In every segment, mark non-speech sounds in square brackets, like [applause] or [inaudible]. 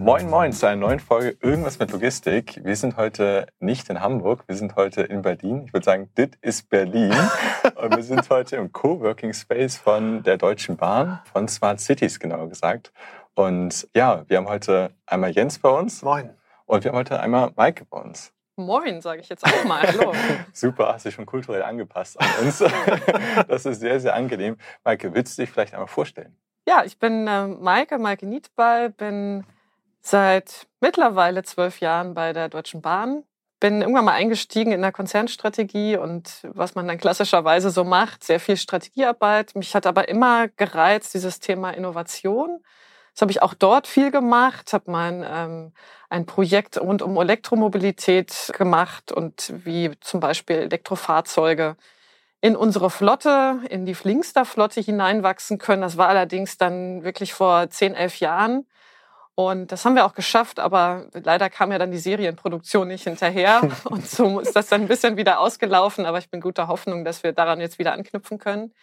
Moin Moin zu einer neuen Folge Irgendwas mit Logistik. Wir sind heute nicht in Hamburg, wir sind heute in Berlin. Ich würde sagen, dit ist Berlin. [laughs] Und wir sind heute im Coworking Space von der Deutschen Bahn, von Smart Cities genauer gesagt. Und ja, wir haben heute einmal Jens bei uns. Moin. Und wir haben heute einmal Maike bei uns. Moin, sage ich jetzt auch mal. Hallo. [laughs] Super, hast dich schon kulturell angepasst an uns. [laughs] das ist sehr, sehr angenehm. Maike, willst du dich vielleicht einmal vorstellen? Ja, ich bin äh, Maike, Maike Nietball, bin seit mittlerweile zwölf Jahren bei der Deutschen Bahn. Bin irgendwann mal eingestiegen in der Konzernstrategie und was man dann klassischerweise so macht, sehr viel Strategiearbeit. Mich hat aber immer gereizt dieses Thema Innovation. Das habe ich auch dort viel gemacht, habe mein ähm, ein Projekt rund um Elektromobilität gemacht und wie zum Beispiel Elektrofahrzeuge in unsere Flotte, in die Flinkster-Flotte hineinwachsen können. Das war allerdings dann wirklich vor zehn, elf Jahren. Und das haben wir auch geschafft, aber leider kam ja dann die Serienproduktion nicht hinterher. [laughs] Und so ist das dann ein bisschen wieder ausgelaufen. Aber ich bin guter Hoffnung, dass wir daran jetzt wieder anknüpfen können.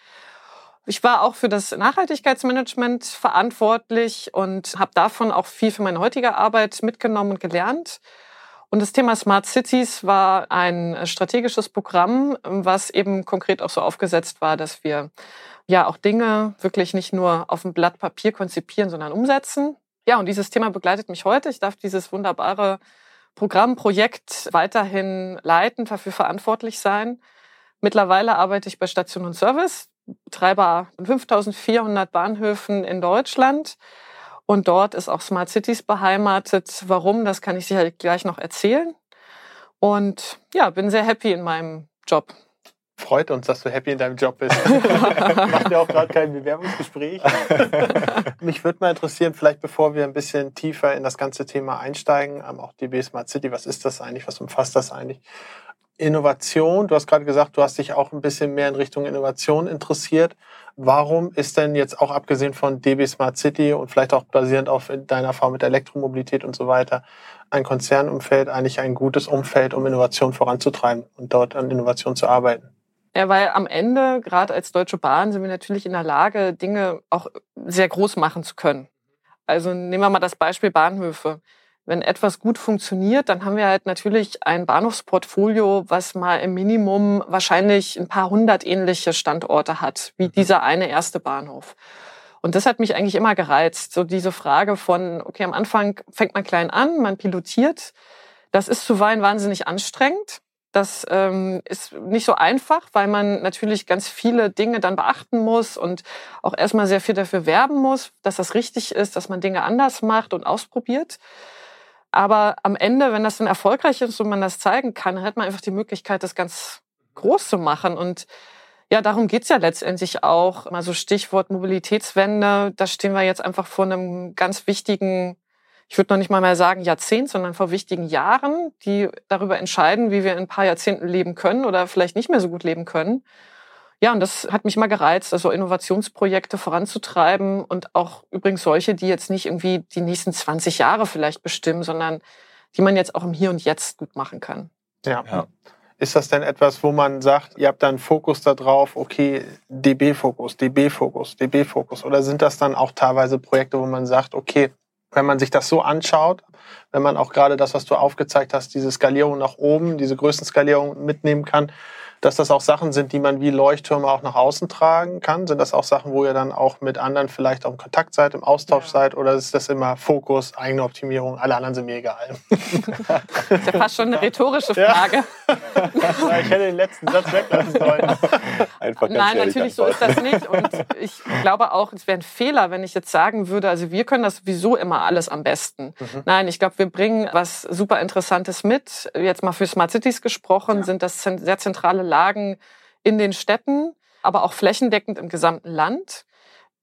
Ich war auch für das Nachhaltigkeitsmanagement verantwortlich und habe davon auch viel für meine heutige Arbeit mitgenommen und gelernt. Und das Thema Smart Cities war ein strategisches Programm, was eben konkret auch so aufgesetzt war, dass wir ja auch Dinge wirklich nicht nur auf dem Blatt Papier konzipieren, sondern umsetzen. Ja, und dieses Thema begleitet mich heute. Ich darf dieses wunderbare Programm, Projekt weiterhin leiten, dafür verantwortlich sein. Mittlerweile arbeite ich bei Station und Service, Betreiber von 5400 Bahnhöfen in Deutschland. Und dort ist auch Smart Cities beheimatet. Warum, das kann ich sicherlich gleich noch erzählen. Und ja, bin sehr happy in meinem Job. Freut uns, dass du happy in deinem Job bist. [laughs] Macht ja auch gerade kein Bewerbungsgespräch. [laughs] Mich würde mal interessieren, vielleicht bevor wir ein bisschen tiefer in das ganze Thema einsteigen, ähm, auch DB Smart City, was ist das eigentlich, was umfasst das eigentlich? Innovation, du hast gerade gesagt, du hast dich auch ein bisschen mehr in Richtung Innovation interessiert. Warum ist denn jetzt auch abgesehen von DB Smart City und vielleicht auch basierend auf deiner Erfahrung mit Elektromobilität und so weiter, ein Konzernumfeld eigentlich ein gutes Umfeld, um Innovation voranzutreiben und dort an Innovation zu arbeiten? Ja, weil am Ende, gerade als Deutsche Bahn, sind wir natürlich in der Lage, Dinge auch sehr groß machen zu können. Also nehmen wir mal das Beispiel Bahnhöfe. Wenn etwas gut funktioniert, dann haben wir halt natürlich ein Bahnhofsportfolio, was mal im Minimum wahrscheinlich ein paar hundert ähnliche Standorte hat, wie mhm. dieser eine erste Bahnhof. Und das hat mich eigentlich immer gereizt. So diese Frage von, okay, am Anfang fängt man klein an, man pilotiert. Das ist zuweilen wahnsinnig anstrengend. Das ähm, ist nicht so einfach, weil man natürlich ganz viele Dinge dann beachten muss und auch erstmal sehr viel dafür werben muss, dass das richtig ist, dass man Dinge anders macht und ausprobiert. Aber am Ende, wenn das dann erfolgreich ist und man das zeigen kann, hat man einfach die Möglichkeit, das ganz groß zu machen. Und ja, darum geht's ja letztendlich auch. Mal so Stichwort Mobilitätswende, da stehen wir jetzt einfach vor einem ganz wichtigen ich würde noch nicht mal mehr sagen Jahrzehnt, sondern vor wichtigen Jahren, die darüber entscheiden, wie wir in ein paar Jahrzehnten leben können oder vielleicht nicht mehr so gut leben können. Ja, und das hat mich mal gereizt, also Innovationsprojekte voranzutreiben und auch übrigens solche, die jetzt nicht irgendwie die nächsten 20 Jahre vielleicht bestimmen, sondern die man jetzt auch im Hier und Jetzt gut machen kann. Ja. ja. Ist das denn etwas, wo man sagt, ihr habt dann Fokus darauf, okay, DB-Fokus, DB-Fokus, DB-Fokus? Oder sind das dann auch teilweise Projekte, wo man sagt, okay, wenn man sich das so anschaut, wenn man auch gerade das, was du aufgezeigt hast, diese Skalierung nach oben, diese Größenskalierung mitnehmen kann, dass das auch Sachen sind, die man wie Leuchttürme auch nach außen tragen kann? Sind das auch Sachen, wo ihr dann auch mit anderen vielleicht auch im Kontakt seid, im Austausch ja. seid? Oder ist das immer Fokus, eigene Optimierung, alle anderen sind mir egal? [laughs] Das ist ja fast schon eine rhetorische Frage. Ja. ich hätte den letzten Satz weglassen sollen. Einfach Nein, natürlich so ist das nicht. Und ich glaube auch, es wäre ein Fehler, wenn ich jetzt sagen würde, also wir können das sowieso immer alles am besten. Mhm. Nein, ich glaube, wir bringen was super Interessantes mit. Jetzt mal für Smart Cities gesprochen, ja. sind das sehr zentrale Lagen in den Städten, aber auch flächendeckend im gesamten Land.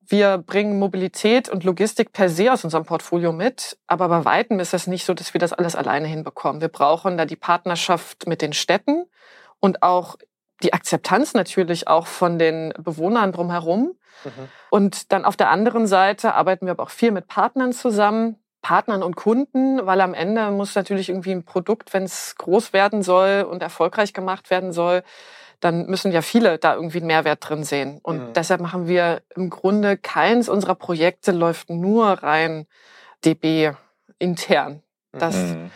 wir bringen Mobilität und Logistik per se aus unserem Portfolio mit, aber bei weitem ist es nicht so, dass wir das alles alleine hinbekommen. Wir brauchen da die Partnerschaft mit den Städten und auch die Akzeptanz natürlich auch von den Bewohnern drumherum. Mhm. Und dann auf der anderen Seite arbeiten wir aber auch viel mit Partnern zusammen, Partnern und Kunden, weil am Ende muss natürlich irgendwie ein Produkt, wenn es groß werden soll und erfolgreich gemacht werden soll, dann müssen ja viele da irgendwie einen Mehrwert drin sehen. Und mhm. deshalb machen wir im Grunde keins unserer Projekte läuft nur rein DB intern. Das, mhm.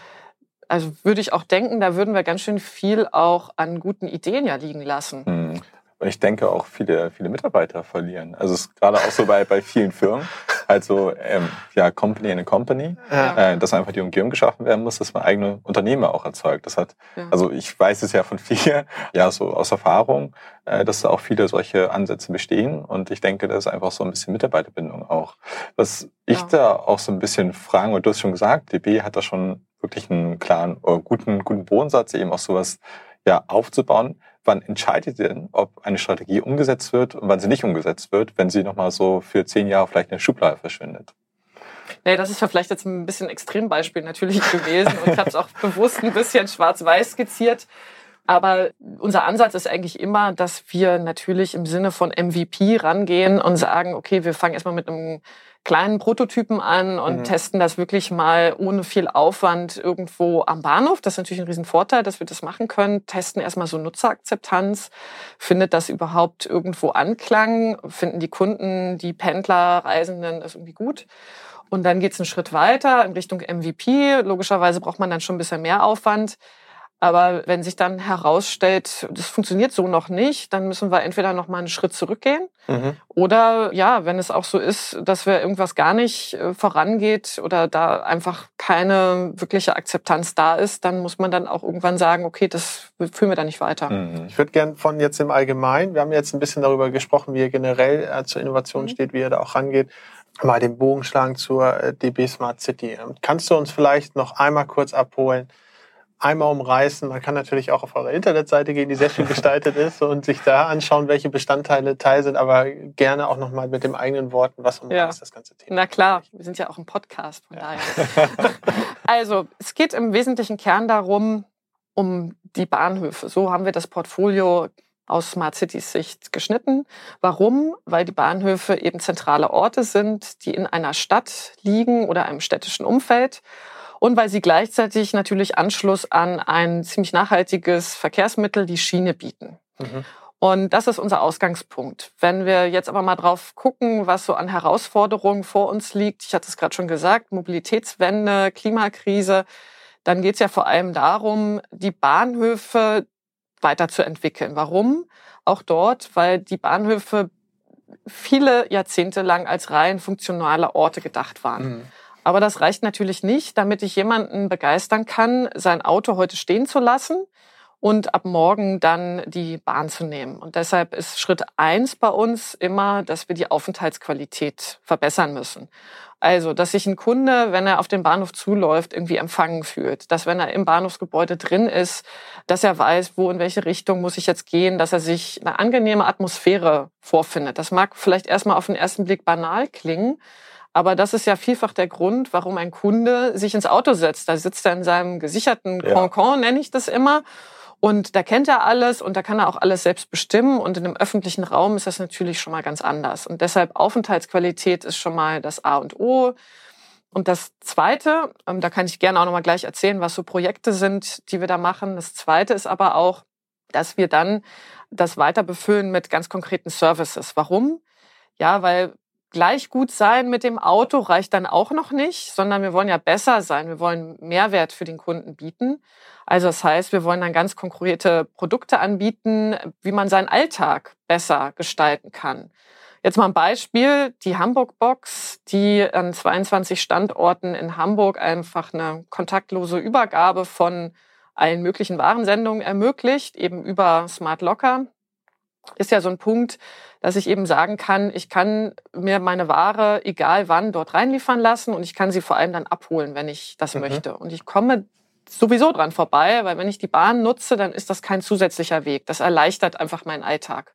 also würde ich auch denken, da würden wir ganz schön viel auch an guten Ideen ja liegen lassen. Mhm. Und ich denke auch viele, viele Mitarbeiter verlieren. Also es ist gerade auch so bei, bei vielen Firmen, also ähm, ja, Company in a Company, ja. äh, dass einfach die Umgebung geschaffen werden muss, dass man eigene Unternehmer auch erzeugt. Das hat, ja. also ich weiß es ja von vielen, [laughs] ja, so aus Erfahrung, äh, dass da auch viele solche Ansätze bestehen. Und ich denke, das ist einfach so ein bisschen Mitarbeiterbindung auch. Was ich ja. da auch so ein bisschen fragen, und du hast schon gesagt, DB hat da schon wirklich einen klaren, oder guten, guten Bodensatz, eben auch sowas ja, aufzubauen wann entscheidet ihr denn, ob eine Strategie umgesetzt wird und wann sie nicht umgesetzt wird, wenn sie nochmal so für zehn Jahre vielleicht in der Schublade verschwindet? Nee, das ist ja vielleicht jetzt ein bisschen Extrembeispiel natürlich gewesen und ich habe es auch bewusst ein bisschen schwarz-weiß skizziert. Aber unser Ansatz ist eigentlich immer, dass wir natürlich im Sinne von MVP rangehen und sagen, okay, wir fangen erstmal mit einem kleinen Prototypen an und mhm. testen das wirklich mal ohne viel Aufwand irgendwo am Bahnhof. Das ist natürlich ein Riesenvorteil, dass wir das machen können. Testen erstmal so Nutzerakzeptanz. Findet das überhaupt irgendwo Anklang? Finden die Kunden, die Pendler, Reisenden das irgendwie gut? Und dann geht es einen Schritt weiter in Richtung MVP. Logischerweise braucht man dann schon ein bisschen mehr Aufwand. Aber wenn sich dann herausstellt, das funktioniert so noch nicht, dann müssen wir entweder noch mal einen Schritt zurückgehen mhm. oder ja, wenn es auch so ist, dass wir irgendwas gar nicht äh, vorangeht oder da einfach keine wirkliche Akzeptanz da ist, dann muss man dann auch irgendwann sagen, okay, das führen wir da nicht weiter. Mhm. Ich würde gern von jetzt im Allgemeinen, wir haben jetzt ein bisschen darüber gesprochen, wie ihr generell äh, zur Innovation mhm. steht, wie ihr da auch rangeht, mal den Bogen schlagen zur äh, DB Smart City. Ähm, kannst du uns vielleicht noch einmal kurz abholen? Einmal umreißen. Man kann natürlich auch auf eure Internetseite gehen, die sehr schön gestaltet [laughs] ist und sich da anschauen, welche Bestandteile Teil sind, aber gerne auch nochmal mit den eigenen Worten, was umreißt ja. das ganze Thema. Na klar, wir sind ja auch ein Podcast, von ja. daher. [laughs] also, es geht im wesentlichen Kern darum, um die Bahnhöfe. So haben wir das Portfolio aus Smart Cities Sicht geschnitten. Warum? Weil die Bahnhöfe eben zentrale Orte sind, die in einer Stadt liegen oder einem städtischen Umfeld und weil sie gleichzeitig natürlich Anschluss an ein ziemlich nachhaltiges Verkehrsmittel, die Schiene bieten. Mhm. Und das ist unser Ausgangspunkt. Wenn wir jetzt aber mal drauf gucken, was so an Herausforderungen vor uns liegt, ich hatte es gerade schon gesagt, Mobilitätswende, Klimakrise, dann geht es ja vor allem darum, die Bahnhöfe weiterzuentwickeln. Warum? Auch dort, weil die Bahnhöfe viele Jahrzehnte lang als rein funktionale Orte gedacht waren. Mhm. Aber das reicht natürlich nicht, damit ich jemanden begeistern kann, sein Auto heute stehen zu lassen und ab morgen dann die Bahn zu nehmen. Und deshalb ist Schritt eins bei uns immer, dass wir die Aufenthaltsqualität verbessern müssen. Also, dass sich ein Kunde, wenn er auf den Bahnhof zuläuft, irgendwie empfangen fühlt. Dass wenn er im Bahnhofsgebäude drin ist, dass er weiß, wo in welche Richtung muss ich jetzt gehen, dass er sich eine angenehme Atmosphäre vorfindet. Das mag vielleicht erstmal auf den ersten Blick banal klingen, aber das ist ja vielfach der Grund, warum ein Kunde sich ins Auto setzt. Da sitzt er in seinem gesicherten ja. Concon, nenne ich das immer. Und da kennt er alles und da kann er auch alles selbst bestimmen. Und in einem öffentlichen Raum ist das natürlich schon mal ganz anders. Und deshalb Aufenthaltsqualität ist schon mal das A und O. Und das Zweite, ähm, da kann ich gerne auch noch mal gleich erzählen, was so Projekte sind, die wir da machen. Das Zweite ist aber auch, dass wir dann das weiter befüllen mit ganz konkreten Services. Warum? Ja, weil gleich gut sein mit dem Auto reicht dann auch noch nicht, sondern wir wollen ja besser sein. Wir wollen Mehrwert für den Kunden bieten. Also das heißt, wir wollen dann ganz konkrete Produkte anbieten, wie man seinen Alltag besser gestalten kann. Jetzt mal ein Beispiel, die Hamburg Box, die an 22 Standorten in Hamburg einfach eine kontaktlose Übergabe von allen möglichen Warensendungen ermöglicht, eben über Smart Locker ist ja so ein Punkt, dass ich eben sagen kann, ich kann mir meine Ware egal wann dort reinliefern lassen und ich kann sie vor allem dann abholen, wenn ich das mhm. möchte. Und ich komme sowieso dran vorbei, weil wenn ich die Bahn nutze, dann ist das kein zusätzlicher Weg. Das erleichtert einfach meinen Alltag.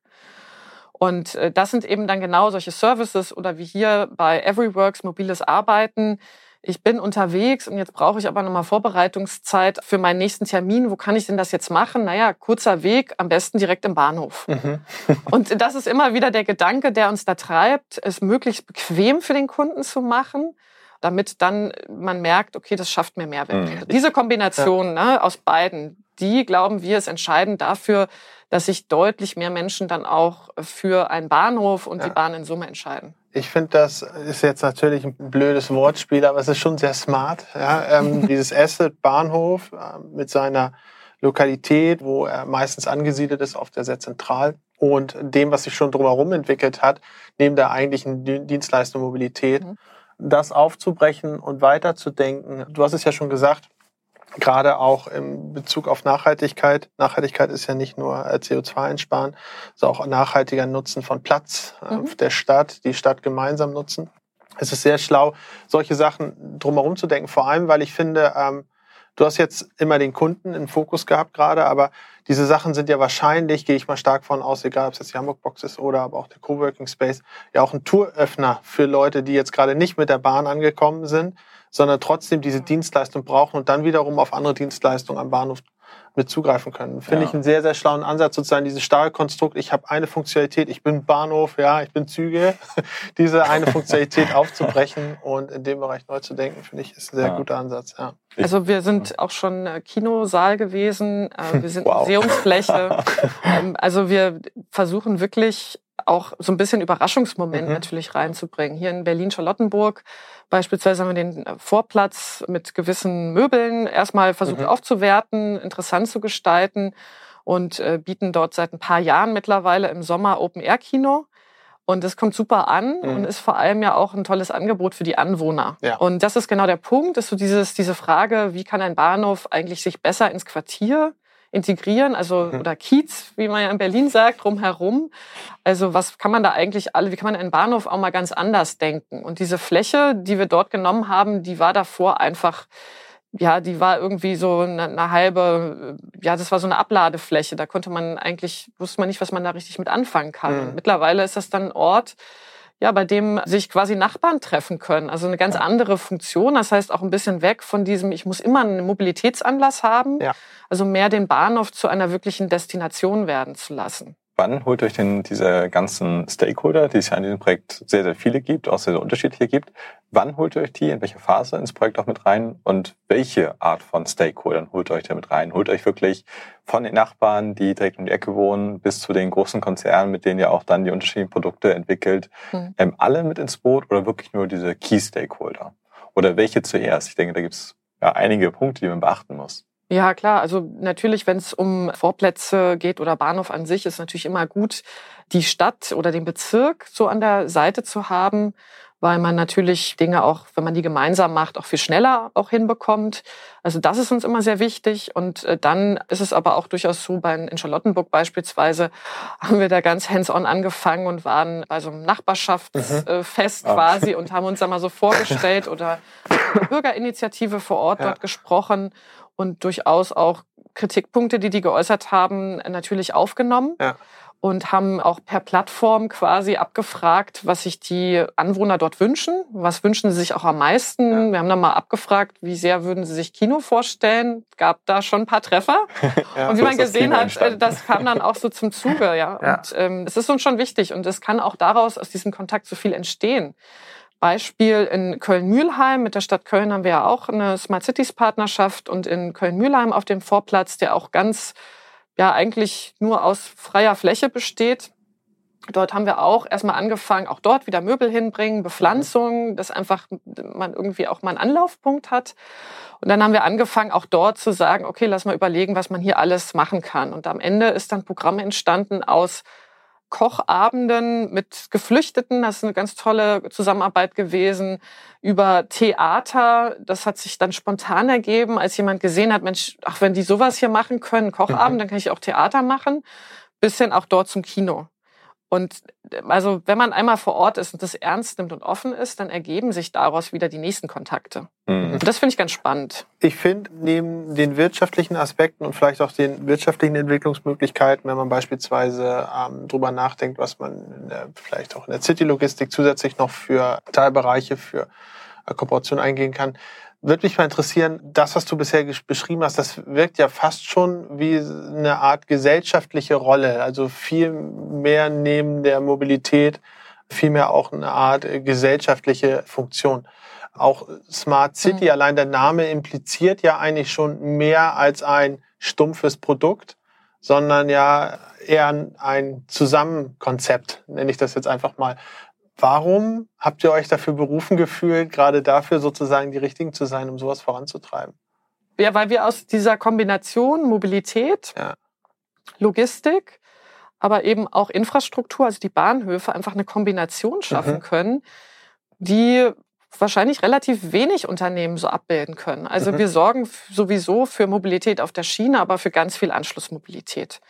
Und äh, das sind eben dann genau solche Services oder wie hier bei Everyworks mobiles Arbeiten. Ich bin unterwegs und jetzt brauche ich aber nochmal Vorbereitungszeit für meinen nächsten Termin. Wo kann ich denn das jetzt machen? Naja, kurzer Weg, am besten direkt im Bahnhof. Mhm. [laughs] [laughs] und das ist immer wieder der Gedanke, der uns da treibt, es möglichst bequem für den Kunden zu machen damit dann man merkt, okay, das schafft mir Mehrwert. Mhm. Diese Kombination ja. ne, aus beiden, die glauben wir ist entscheidend dafür, dass sich deutlich mehr Menschen dann auch für einen Bahnhof und ja. die Bahn in Summe entscheiden. Ich finde, das ist jetzt natürlich ein blödes Wortspiel, aber es ist schon sehr smart. Ja? Ähm, [laughs] dieses Asset Bahnhof äh, mit seiner Lokalität, wo er meistens angesiedelt ist, oft sehr zentral und dem, was sich schon drumherum entwickelt hat, neben der eigentlichen Dienstleistung Mobilität, mhm. Das aufzubrechen und weiterzudenken. Du hast es ja schon gesagt, gerade auch im Bezug auf Nachhaltigkeit. Nachhaltigkeit ist ja nicht nur äh, CO2 einsparen, sondern auch nachhaltiger Nutzen von Platz äh, mhm. der Stadt, die Stadt gemeinsam nutzen. Es ist sehr schlau, solche Sachen drumherum zu denken. Vor allem, weil ich finde, ähm, du hast jetzt immer den Kunden im Fokus gehabt gerade, aber diese Sachen sind ja wahrscheinlich, gehe ich mal stark von aus, egal ob es jetzt die Hamburg Box ist oder aber auch der Coworking Space, ja auch ein Touröffner für Leute, die jetzt gerade nicht mit der Bahn angekommen sind, sondern trotzdem diese Dienstleistung brauchen und dann wiederum auf andere Dienstleistungen am Bahnhof mit zugreifen können. Finde ja. ich einen sehr, sehr schlauen Ansatz, sozusagen dieses starre Konstrukt, ich habe eine Funktionalität, ich bin Bahnhof, ja, ich bin Züge, [laughs] diese eine Funktionalität [laughs] aufzubrechen und in dem Bereich neu zu denken, finde ich, ist ein sehr ja. guter Ansatz. Ja. Also wir sind auch schon äh, Kinosaal gewesen, äh, wir sind [laughs] wow. Museumsfläche. Ähm, also wir versuchen wirklich auch so ein bisschen Überraschungsmoment mhm. natürlich reinzubringen. Hier in Berlin-Charlottenburg beispielsweise haben wir den äh, Vorplatz mit gewissen Möbeln erstmal versucht mhm. aufzuwerten, interessant zu gestalten und äh, bieten dort seit ein paar Jahren mittlerweile im Sommer Open-Air-Kino. Und es kommt super an mhm. und ist vor allem ja auch ein tolles Angebot für die Anwohner. Ja. Und das ist genau der Punkt, ist so dieses, diese Frage, wie kann ein Bahnhof eigentlich sich besser ins Quartier integrieren, also mhm. oder Kiez, wie man ja in Berlin sagt, drumherum. Also was kann man da eigentlich alle, wie kann man einen Bahnhof auch mal ganz anders denken? Und diese Fläche, die wir dort genommen haben, die war davor einfach ja, die war irgendwie so eine, eine, halbe, ja, das war so eine Abladefläche. Da konnte man eigentlich, wusste man nicht, was man da richtig mit anfangen kann. Mhm. Mittlerweile ist das dann ein Ort, ja, bei dem sich quasi Nachbarn treffen können. Also eine ganz andere Funktion. Das heißt auch ein bisschen weg von diesem, ich muss immer einen Mobilitätsanlass haben. Ja. Also mehr den Bahnhof zu einer wirklichen Destination werden zu lassen. Wann holt euch denn diese ganzen Stakeholder, die es ja in diesem Projekt sehr, sehr viele gibt, auch sehr, sehr unterschiedliche gibt, wann holt ihr euch die, in welcher Phase ins Projekt auch mit rein und welche Art von Stakeholdern holt ihr euch da mit rein? Holt ihr euch wirklich von den Nachbarn, die direkt um die Ecke wohnen, bis zu den großen Konzernen, mit denen ihr auch dann die unterschiedlichen Produkte entwickelt, mhm. ähm, alle mit ins Boot oder wirklich nur diese Key-Stakeholder? Oder welche zuerst? Ich denke, da gibt es ja einige Punkte, die man beachten muss. Ja, klar. Also natürlich, wenn es um Vorplätze geht oder Bahnhof an sich, ist natürlich immer gut, die Stadt oder den Bezirk so an der Seite zu haben, weil man natürlich Dinge auch, wenn man die gemeinsam macht, auch viel schneller auch hinbekommt. Also das ist uns immer sehr wichtig. Und äh, dann ist es aber auch durchaus so, bei, in Charlottenburg beispielsweise [laughs] haben wir da ganz hands-on angefangen und waren bei so einem Nachbarschaftsfest mhm. Äh, quasi und [laughs] haben uns da mal so vorgestellt oder [laughs] Bürgerinitiative vor Ort ja. dort gesprochen und durchaus auch Kritikpunkte, die die geäußert haben, natürlich aufgenommen. Ja. Und haben auch per Plattform quasi abgefragt, was sich die Anwohner dort wünschen. Was wünschen sie sich auch am meisten? Ja. Wir haben dann mal abgefragt, wie sehr würden sie sich Kino vorstellen. Gab da schon ein paar Treffer. [laughs] ja, und wie so man gesehen hat, entstanden. das kam dann auch so zum Zuge. Ja. Und ähm, es ist uns schon wichtig. Und es kann auch daraus, aus diesem Kontakt so viel entstehen. Beispiel in Köln-Mühlheim. Mit der Stadt Köln haben wir ja auch eine Smart Cities Partnerschaft und in Köln-Mühlheim auf dem Vorplatz, der auch ganz, ja, eigentlich nur aus freier Fläche besteht. Dort haben wir auch erstmal angefangen, auch dort wieder Möbel hinbringen, Bepflanzung, dass einfach man irgendwie auch mal einen Anlaufpunkt hat. Und dann haben wir angefangen, auch dort zu sagen, okay, lass mal überlegen, was man hier alles machen kann. Und am Ende ist dann Programm entstanden aus Kochabenden mit Geflüchteten. Das ist eine ganz tolle Zusammenarbeit gewesen. Über Theater. Das hat sich dann spontan ergeben, als jemand gesehen hat, Mensch, ach, wenn die sowas hier machen können, Kochabend, mhm. dann kann ich auch Theater machen. Bis hin auch dort zum Kino. Und also wenn man einmal vor Ort ist und das ernst nimmt und offen ist, dann ergeben sich daraus wieder die nächsten Kontakte. Mhm. Und das finde ich ganz spannend. Ich finde, neben den wirtschaftlichen Aspekten und vielleicht auch den wirtschaftlichen Entwicklungsmöglichkeiten, wenn man beispielsweise ähm, drüber nachdenkt, was man der, vielleicht auch in der City-Logistik zusätzlich noch für Teilbereiche, für äh, Kooperation eingehen kann, würde mich mal interessieren, das, was du bisher beschrieben hast, das wirkt ja fast schon wie eine Art gesellschaftliche Rolle. Also viel mehr neben der Mobilität, viel mehr auch eine Art äh, gesellschaftliche Funktion. Auch Smart City, mhm. allein der Name impliziert ja eigentlich schon mehr als ein stumpfes Produkt, sondern ja eher ein Zusammenkonzept, nenne ich das jetzt einfach mal. Warum habt ihr euch dafür berufen gefühlt, gerade dafür sozusagen die Richtigen zu sein, um sowas voranzutreiben? Ja, weil wir aus dieser Kombination Mobilität, ja. Logistik, aber eben auch Infrastruktur, also die Bahnhöfe, einfach eine Kombination schaffen mhm. können, die wahrscheinlich relativ wenig Unternehmen so abbilden können. Also mhm. wir sorgen sowieso für Mobilität auf der Schiene, aber für ganz viel Anschlussmobilität.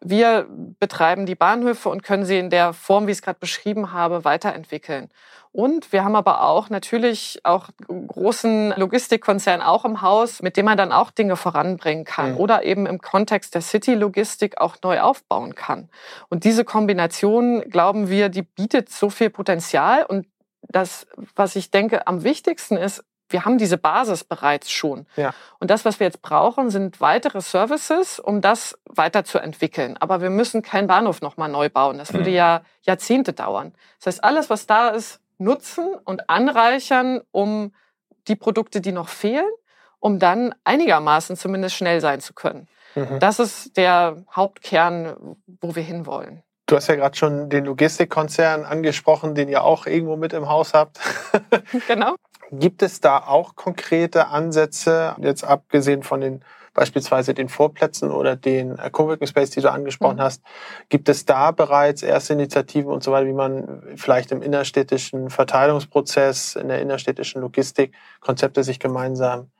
Wir betreiben die Bahnhöfe und können sie in der Form, wie ich es gerade beschrieben habe, weiterentwickeln. Und wir haben aber auch natürlich auch großen Logistikkonzern auch im Haus, mit dem man dann auch Dinge voranbringen kann mhm. oder eben im Kontext der City-Logistik auch neu aufbauen kann. Und diese Kombination, glauben wir, die bietet so viel Potenzial und das, was ich denke, am wichtigsten ist, wir haben diese Basis bereits schon. Ja. Und das, was wir jetzt brauchen, sind weitere Services, um das weiterzuentwickeln. Aber wir müssen keinen Bahnhof nochmal neu bauen. Das würde mhm. ja Jahrzehnte dauern. Das heißt, alles, was da ist, nutzen und anreichern, um die Produkte, die noch fehlen, um dann einigermaßen zumindest schnell sein zu können. Mhm. Das ist der Hauptkern, wo wir hinwollen. Du hast ja gerade schon den Logistikkonzern angesprochen, den ihr auch irgendwo mit im Haus habt. [laughs] genau. Gibt es da auch konkrete Ansätze, jetzt abgesehen von den beispielsweise den Vorplätzen oder den äh, Coworking Space, die du angesprochen mhm. hast, gibt es da bereits erste Initiativen und so weiter, wie man vielleicht im innerstädtischen Verteilungsprozess, in der innerstädtischen Logistik Konzepte sich gemeinsam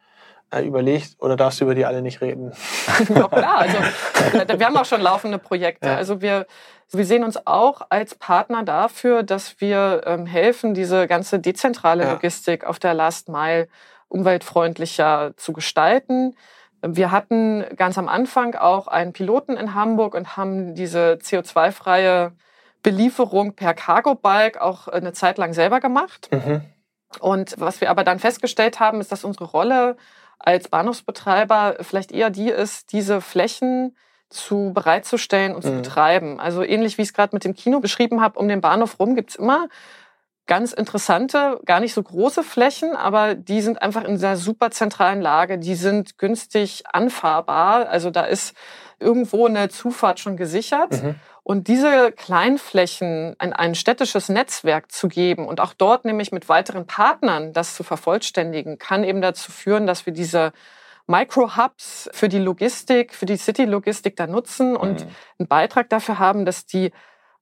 äh, überlegt oder darfst du über die alle nicht reden? [laughs] ja, klar, also [laughs] wir haben auch schon laufende Projekte. Ja. Also wir wir sehen uns auch als Partner dafür, dass wir ähm, helfen, diese ganze dezentrale ja. Logistik auf der Last Mile umweltfreundlicher zu gestalten. Wir hatten ganz am Anfang auch einen Piloten in Hamburg und haben diese CO2-freie Belieferung per Cargo-Bike auch eine Zeit lang selber gemacht. Mhm. Und was wir aber dann festgestellt haben, ist, dass unsere Rolle als Bahnhofsbetreiber vielleicht eher die ist, diese Flächen zu bereitzustellen und mhm. zu betreiben. Also ähnlich wie ich es gerade mit dem Kino beschrieben habe, um den Bahnhof rum gibt's immer ganz interessante, gar nicht so große Flächen, aber die sind einfach in dieser super zentralen Lage. Die sind günstig anfahrbar. Also da ist irgendwo eine Zufahrt schon gesichert. Mhm. Und diese Kleinflächen in ein städtisches Netzwerk zu geben und auch dort nämlich mit weiteren Partnern das zu vervollständigen, kann eben dazu führen, dass wir diese Micro-Hubs für die Logistik, für die City-Logistik da nutzen und mhm. einen Beitrag dafür haben, dass die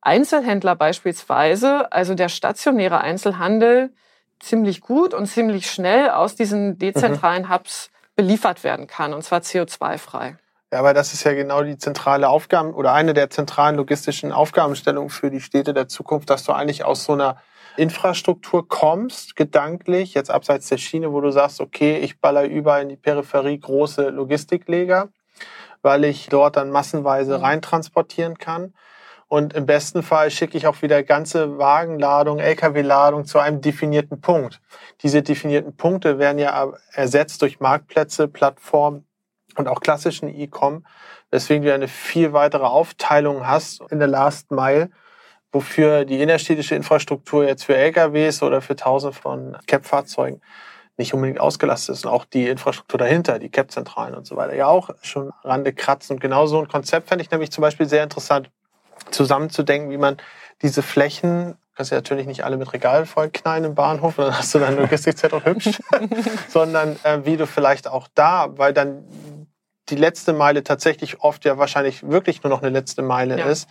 Einzelhändler beispielsweise, also der stationäre Einzelhandel, ziemlich gut und ziemlich schnell aus diesen dezentralen mhm. Hubs beliefert werden kann, und zwar CO2-frei. Ja, weil das ist ja genau die zentrale Aufgaben oder eine der zentralen logistischen Aufgabenstellungen für die Städte der Zukunft, dass du eigentlich aus so einer Infrastruktur kommst, gedanklich, jetzt abseits der Schiene, wo du sagst, okay, ich baller überall in die Peripherie große Logistikleger, weil ich dort dann massenweise mhm. reintransportieren kann. Und im besten Fall schicke ich auch wieder ganze Wagenladung, Lkw-Ladung zu einem definierten Punkt. Diese definierten Punkte werden ja ersetzt durch Marktplätze, Plattformen und auch klassischen E-Com, weswegen du eine viel weitere Aufteilung hast in der Last Mile wofür die innerstädtische Infrastruktur jetzt für LKWs oder für Tausende von CAP-Fahrzeugen nicht unbedingt ausgelastet ist. Und auch die Infrastruktur dahinter, die CAP-Zentralen und so weiter, ja auch schon Rande kratzen. Und genau so ein Konzept fände ich nämlich zum Beispiel sehr interessant, zusammenzudenken, wie man diese Flächen kannst ja natürlich nicht alle mit Regal vollknallen im Bahnhof, dann hast du dein [laughs] Logistikzentrum hübsch, sondern äh, wie du vielleicht auch da, weil dann die letzte Meile tatsächlich oft ja wahrscheinlich wirklich nur noch eine letzte Meile ja. ist,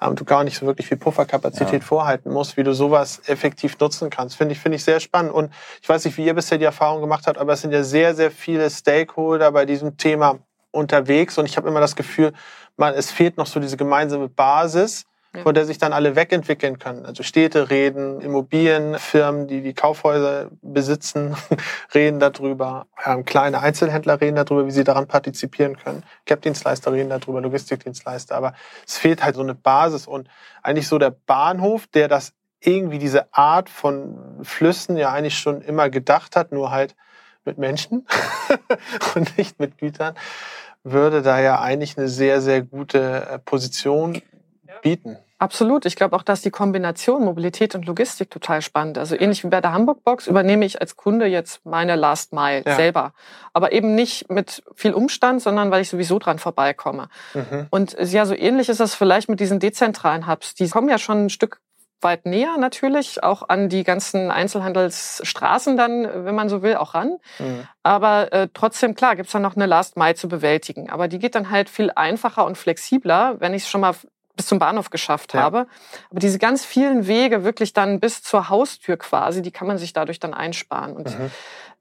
ähm, du gar nicht so wirklich viel Pufferkapazität ja. vorhalten musst, wie du sowas effektiv nutzen kannst. Finde ich, finde ich sehr spannend. Und ich weiß nicht, wie ihr bisher die Erfahrung gemacht habt, aber es sind ja sehr, sehr viele Stakeholder bei diesem Thema unterwegs und ich habe immer das Gefühl, man, es fehlt noch so diese gemeinsame Basis, von der sich dann alle wegentwickeln können. Also Städte reden, Immobilienfirmen, die die Kaufhäuser besitzen, [laughs] reden darüber. Ähm, kleine Einzelhändler reden darüber, wie sie daran partizipieren können. Cap-Dienstleister reden darüber, Logistikdienstleister. Aber es fehlt halt so eine Basis und eigentlich so der Bahnhof, der das irgendwie diese Art von Flüssen ja eigentlich schon immer gedacht hat, nur halt mit Menschen [laughs] und nicht mit Gütern, würde da ja eigentlich eine sehr, sehr gute äh, Position bieten. Absolut. Ich glaube auch, dass die Kombination Mobilität und Logistik total spannend. Also ähnlich wie bei der Hamburg Box übernehme ich als Kunde jetzt meine Last Mile ja. selber. Aber eben nicht mit viel Umstand, sondern weil ich sowieso dran vorbeikomme. Mhm. Und ja, so ähnlich ist das vielleicht mit diesen dezentralen Hubs. Die kommen ja schon ein Stück weit näher natürlich, auch an die ganzen Einzelhandelsstraßen dann, wenn man so will, auch ran. Mhm. Aber äh, trotzdem, klar, gibt's dann noch eine Last Mile zu bewältigen. Aber die geht dann halt viel einfacher und flexibler, wenn ich es schon mal bis zum Bahnhof geschafft ja. habe. Aber diese ganz vielen Wege wirklich dann bis zur Haustür quasi, die kann man sich dadurch dann einsparen. Und mhm.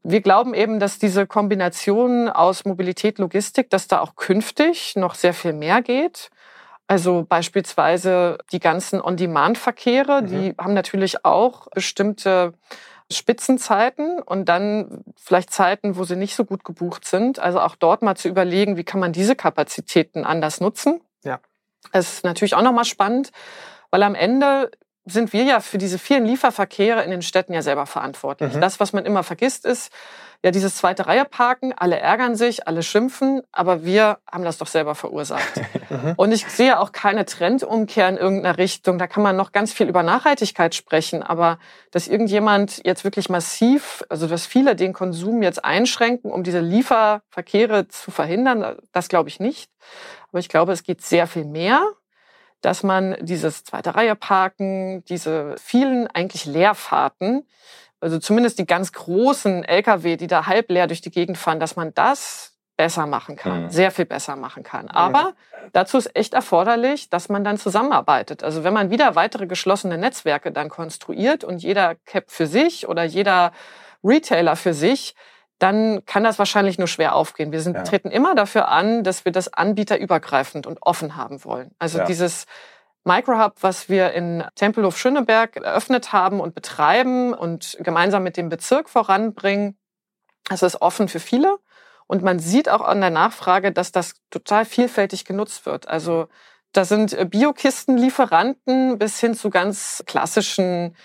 wir glauben eben, dass diese Kombination aus Mobilität, Logistik, dass da auch künftig noch sehr viel mehr geht. Also beispielsweise die ganzen On-Demand-Verkehre, mhm. die haben natürlich auch bestimmte Spitzenzeiten und dann vielleicht Zeiten, wo sie nicht so gut gebucht sind. Also auch dort mal zu überlegen, wie kann man diese Kapazitäten anders nutzen. Es ist natürlich auch nochmal spannend, weil am Ende sind wir ja für diese vielen Lieferverkehre in den Städten ja selber verantwortlich. Mhm. Das, was man immer vergisst, ist, ja, dieses zweite Reihe parken, alle ärgern sich, alle schimpfen, aber wir haben das doch selber verursacht. [laughs] Mhm. Und ich sehe auch keine Trendumkehr in irgendeiner Richtung. Da kann man noch ganz viel über Nachhaltigkeit sprechen, aber dass irgendjemand jetzt wirklich massiv, also dass viele den Konsum jetzt einschränken, um diese Lieferverkehre zu verhindern, das glaube ich nicht. Aber ich glaube, es geht sehr viel mehr dass man dieses zweite Reihe parken, diese vielen eigentlich Leerfahrten, also zumindest die ganz großen Lkw, die da halb leer durch die Gegend fahren, dass man das besser machen kann, mhm. sehr viel besser machen kann. Aber dazu ist echt erforderlich, dass man dann zusammenarbeitet. Also wenn man wieder weitere geschlossene Netzwerke dann konstruiert und jeder Cap für sich oder jeder Retailer für sich, dann kann das wahrscheinlich nur schwer aufgehen. Wir sind, ja. treten immer dafür an, dass wir das anbieterübergreifend und offen haben wollen. Also ja. dieses Microhub, was wir in Tempelhof Schöneberg eröffnet haben und betreiben und gemeinsam mit dem Bezirk voranbringen. Das ist offen für viele. Und man sieht auch an der Nachfrage, dass das total vielfältig genutzt wird. Also da sind Biokistenlieferanten bis hin zu ganz klassischen,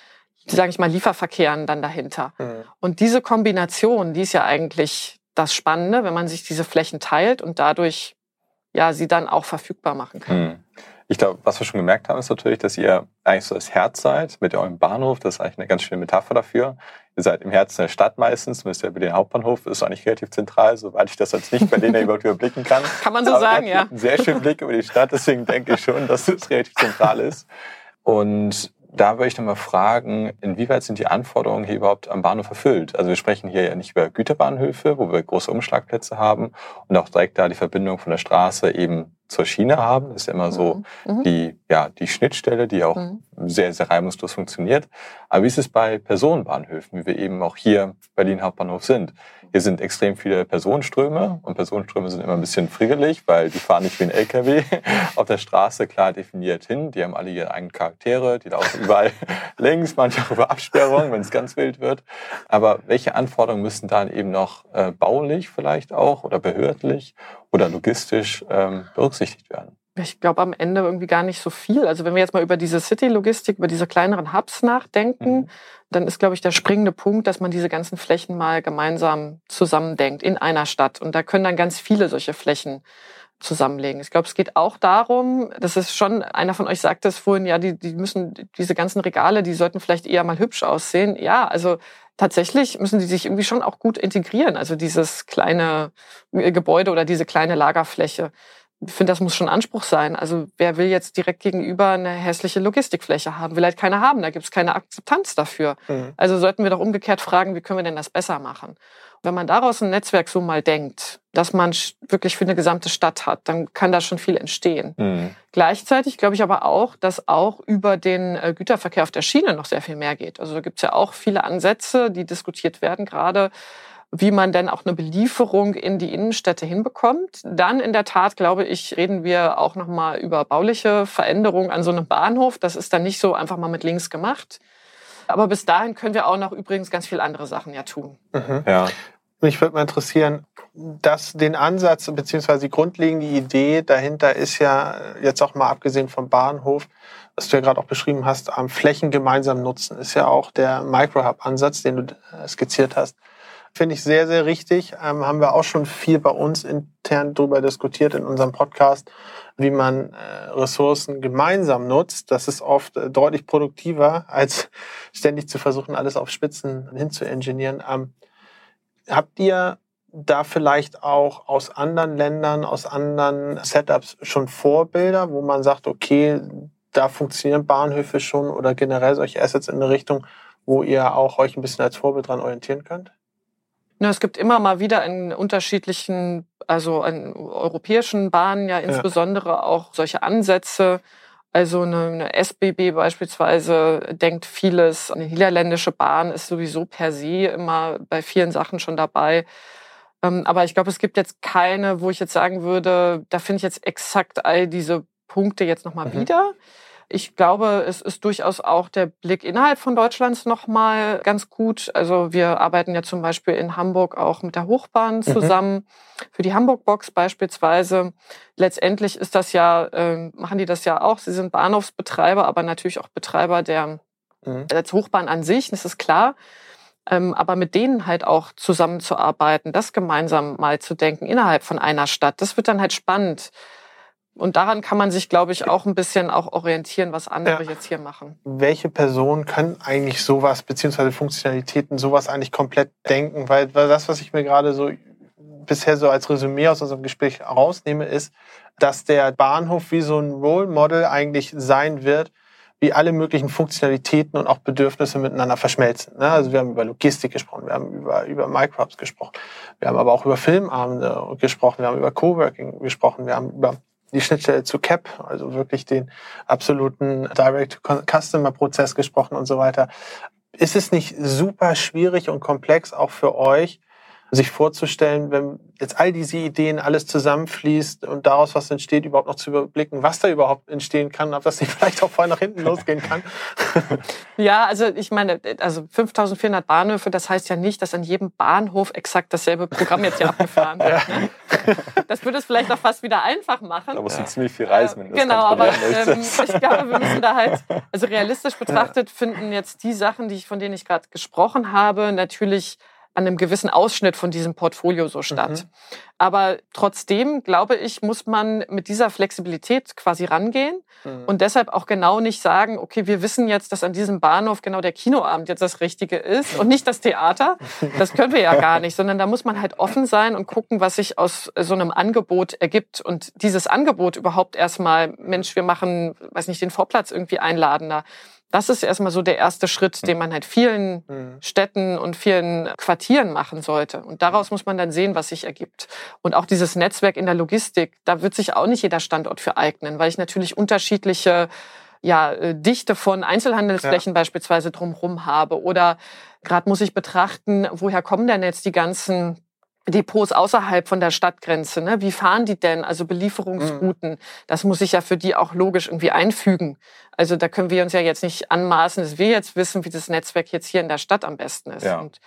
sage ich mal, Lieferverkehren dann dahinter. Mhm. Und diese Kombination, die ist ja eigentlich das Spannende, wenn man sich diese Flächen teilt und dadurch ja sie dann auch verfügbar machen kann. Mhm. Ich glaube, was wir schon gemerkt haben, ist natürlich, dass ihr eigentlich so das Herz seid mit eurem Bahnhof. Das ist eigentlich eine ganz schöne Metapher dafür. Ihr seid im Herzen der Stadt meistens, müsst ja über den Hauptbahnhof, ist eigentlich relativ zentral, soweit ich das jetzt nicht bei denen [laughs] überhaupt überblicken kann. Kann man so Aber sagen, ja. Einen [laughs] sehr schönen Blick über die Stadt, deswegen denke ich schon, dass es relativ zentral ist. Und da würde ich dann mal fragen, inwieweit sind die Anforderungen hier überhaupt am Bahnhof erfüllt? Also wir sprechen hier ja nicht über Güterbahnhöfe, wo wir große Umschlagplätze haben und auch direkt da die Verbindung von der Straße eben zur Schiene haben. Das ist ja immer so mhm. mhm. die, ja, die Schnittstelle, die auch mhm. sehr, sehr reibungslos funktioniert. Aber wie ist es bei Personenbahnhöfen, wie wir eben auch hier Berlin Hauptbahnhof sind? Hier sind extrem viele Personenströme und Personenströme sind immer ein bisschen friedlich, weil die fahren nicht wie ein LKW [laughs] auf der Straße klar definiert hin. Die haben alle ihre eigenen Charaktere, die laufen überall [laughs] längs, manchmal über Absperrungen, wenn es ganz wild wird. Aber welche Anforderungen müssen dann eben noch äh, baulich vielleicht auch oder behördlich oder logistisch ähm, berücksichtigt werden? Ich glaube am Ende irgendwie gar nicht so viel. Also wenn wir jetzt mal über diese City-Logistik, über diese kleineren Hubs nachdenken, mhm. dann ist, glaube ich, der springende Punkt, dass man diese ganzen Flächen mal gemeinsam zusammendenkt in einer Stadt. Und da können dann ganz viele solche Flächen zusammenlegen. Ich glaube, es geht auch darum, das ist schon, einer von euch sagte es vorhin, ja, die, die müssen, diese ganzen Regale, die sollten vielleicht eher mal hübsch aussehen. Ja, also tatsächlich müssen die sich irgendwie schon auch gut integrieren. Also dieses kleine Gebäude oder diese kleine Lagerfläche ich finde, das muss schon Anspruch sein. Also wer will jetzt direkt gegenüber eine hässliche Logistikfläche haben? Will halt keine haben, da gibt es keine Akzeptanz dafür. Mhm. Also sollten wir doch umgekehrt fragen, wie können wir denn das besser machen? Wenn man daraus ein Netzwerk so mal denkt, dass man wirklich für eine gesamte Stadt hat, dann kann da schon viel entstehen. Mhm. Gleichzeitig glaube ich aber auch, dass auch über den äh, Güterverkehr auf der Schiene noch sehr viel mehr geht. Also da gibt es ja auch viele Ansätze, die diskutiert werden, gerade wie man denn auch eine Belieferung in die Innenstädte hinbekommt. Dann in der Tat, glaube ich, reden wir auch nochmal über bauliche Veränderungen an so einem Bahnhof. Das ist dann nicht so einfach mal mit links gemacht. Aber bis dahin können wir auch noch übrigens ganz viele andere Sachen ja tun. Mhm. Ja. Mich würde mal interessieren, dass den Ansatz bzw. die grundlegende Idee dahinter ist ja jetzt auch mal abgesehen vom Bahnhof, was du ja gerade auch beschrieben hast, am Flächen gemeinsam nutzen, ist ja auch der Microhub-Ansatz, den du äh, skizziert hast. Finde ich sehr, sehr richtig. Ähm, haben wir auch schon viel bei uns intern darüber diskutiert in unserem Podcast, wie man äh, Ressourcen gemeinsam nutzt. Das ist oft äh, deutlich produktiver, als ständig zu versuchen, alles auf Spitzen hinzuingenieren. Ähm, habt ihr da vielleicht auch aus anderen Ländern, aus anderen Setups schon Vorbilder, wo man sagt, okay, da funktionieren Bahnhöfe schon oder generell solche Assets in eine Richtung, wo ihr auch euch ein bisschen als Vorbild dran orientieren könnt? Es gibt immer mal wieder in unterschiedlichen, also in europäischen Bahnen ja insbesondere ja. auch solche Ansätze. Also eine, eine, SBB beispielsweise denkt vieles. Eine niederländische Bahn ist sowieso per se immer bei vielen Sachen schon dabei. Ähm, aber ich glaube, es gibt jetzt keine, wo ich jetzt sagen würde, da finde ich jetzt exakt all diese Punkte jetzt nochmal mhm. wieder. Ich glaube, es ist durchaus auch der Blick innerhalb von Deutschlands nochmal ganz gut. Also wir arbeiten ja zum Beispiel in Hamburg auch mit der Hochbahn mhm. zusammen. Mhm. Für die Hamburg-Box beispielsweise. Letztendlich ist das ja, äh, machen die das ja auch. Sie sind Bahnhofsbetreiber, aber natürlich auch Betreiber der, mhm. der Hochbahn an sich, das ist klar. Ähm, aber mit denen halt auch zusammenzuarbeiten, das gemeinsam mal zu denken innerhalb von einer Stadt, das wird dann halt spannend. Und daran kann man sich, glaube ich, auch ein bisschen auch orientieren, was andere ja. jetzt hier machen. Welche Personen können eigentlich sowas, beziehungsweise Funktionalitäten, sowas eigentlich komplett denken? Weil, weil das, was ich mir gerade so bisher so als Resümee aus unserem Gespräch rausnehme, ist, dass der Bahnhof wie so ein Role Model eigentlich sein wird, wie alle möglichen Funktionalitäten und auch Bedürfnisse miteinander verschmelzen. Ne? Also wir haben über Logistik gesprochen, wir haben über, über Microbes gesprochen, wir haben aber auch über Filmabende gesprochen, wir haben über Coworking gesprochen, wir haben über die Schnittstelle zu CAP, also wirklich den absoluten Direct-Customer-Prozess gesprochen und so weiter. Ist es nicht super schwierig und komplex auch für euch, sich vorzustellen, wenn jetzt all diese Ideen alles zusammenfließt und daraus was entsteht, überhaupt noch zu überblicken, was da überhaupt entstehen kann, ob das nicht [laughs] vielleicht auch vorher nach hinten [laughs] losgehen kann. ja, also ich meine, also 5400 Bahnhöfe, das heißt ja nicht, dass an jedem Bahnhof exakt dasselbe Programm jetzt hier [laughs] abgefahren wird. Ja. Ne? Das würde es vielleicht auch fast wieder einfach machen. Da muss ja. ziemlich viel reisen, wenn du Genau, aber ähm, ich glaube, wir müssen da halt, also realistisch betrachtet finden jetzt die Sachen, die ich, von denen ich gerade gesprochen habe, natürlich an einem gewissen Ausschnitt von diesem Portfolio so statt. Mhm. Aber trotzdem, glaube ich, muss man mit dieser Flexibilität quasi rangehen mhm. und deshalb auch genau nicht sagen, okay, wir wissen jetzt, dass an diesem Bahnhof genau der Kinoabend jetzt das Richtige ist und nicht das Theater. Das können wir ja [laughs] gar nicht, sondern da muss man halt offen sein und gucken, was sich aus so einem Angebot ergibt und dieses Angebot überhaupt erstmal, Mensch, wir machen, weiß nicht, den Vorplatz irgendwie einladender das ist erstmal so der erste Schritt, den man halt vielen mhm. Städten und vielen Quartieren machen sollte. Und daraus muss man dann sehen, was sich ergibt. Und auch dieses Netzwerk in der Logistik, da wird sich auch nicht jeder Standort für eignen, weil ich natürlich unterschiedliche ja, äh, Dichte von Einzelhandelsflächen ja. beispielsweise drumherum habe. Oder gerade muss ich betrachten, woher kommen denn jetzt die ganzen Depots außerhalb von der Stadtgrenze, ne? wie fahren die denn? Also Belieferungsrouten, mhm. das muss sich ja für die auch logisch irgendwie einfügen. Also da können wir uns ja jetzt nicht anmaßen, dass wir jetzt wissen, wie das Netzwerk jetzt hier in der Stadt am besten ist. Ja. Und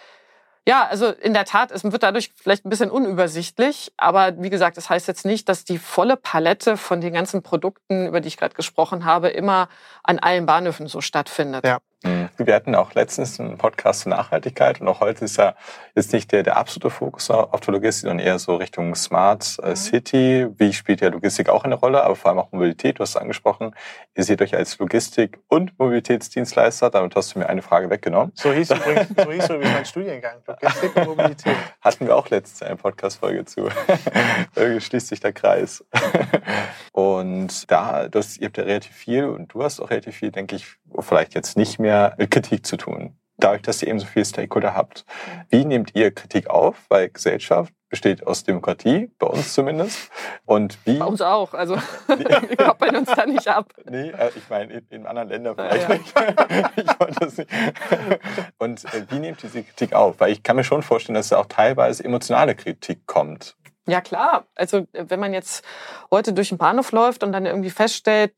ja, also in der Tat, es wird dadurch vielleicht ein bisschen unübersichtlich, aber wie gesagt, das heißt jetzt nicht, dass die volle Palette von den ganzen Produkten, über die ich gerade gesprochen habe, immer an allen Bahnhöfen so stattfindet. Ja. Mhm. Wir hatten auch letztens einen Podcast zur Nachhaltigkeit und auch heute ist ja jetzt nicht der, der absolute Fokus auf der Logistik, sondern eher so Richtung Smart äh, mhm. City. Wie spielt ja Logistik auch eine Rolle, aber vor allem auch Mobilität. Du hast es angesprochen. Ihr seht euch als Logistik- und Mobilitätsdienstleister. Damit hast du mir eine Frage weggenommen. So hieß [laughs] übrigens, so hieß übrigens mein Studiengang. Logistik und Mobilität. Hatten wir auch letztens eine Podcast-Folge zu. [laughs] Irgendwie schließt sich der Kreis. [laughs] und da, das, ihr habt ja relativ viel und du hast auch relativ viel, denke ich, vielleicht jetzt nicht mehr mit Kritik zu tun. Dadurch, dass ihr eben so viele Stakeholder habt. Wie nehmt ihr Kritik auf? Weil Gesellschaft besteht aus Demokratie, bei uns zumindest. Und wie? Bei uns auch. Also [laughs] [laughs] wir koppeln uns da nicht ab. Nee, äh, ich meine, in, in, anderen Ländern vielleicht ja, ja. nicht. [laughs] ich wollte das nicht. Und äh, wie nehmt ihr diese Kritik auf? Weil ich kann mir schon vorstellen, dass da auch teilweise emotionale Kritik kommt. Ja, klar. Also wenn man jetzt heute durch den Bahnhof läuft und dann irgendwie feststellt,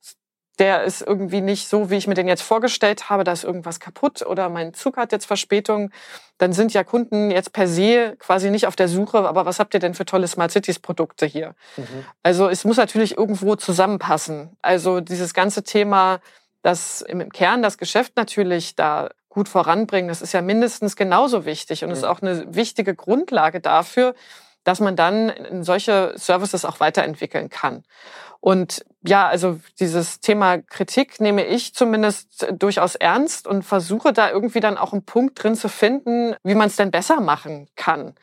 der ist irgendwie nicht so, wie ich mir den jetzt vorgestellt habe, da ist irgendwas kaputt oder mein Zug hat jetzt Verspätung, dann sind ja Kunden jetzt per se quasi nicht auf der Suche, aber was habt ihr denn für tolle Smart Cities Produkte hier? Mhm. Also es muss natürlich irgendwo zusammenpassen. Also dieses ganze Thema, das im Kern das Geschäft natürlich da gut voranbringen, das ist ja mindestens genauso wichtig und mhm. ist auch eine wichtige Grundlage dafür, dass man dann solche Services auch weiterentwickeln kann. Und ja, also dieses Thema Kritik nehme ich zumindest durchaus ernst und versuche da irgendwie dann auch einen Punkt drin zu finden, wie man es denn besser machen kann.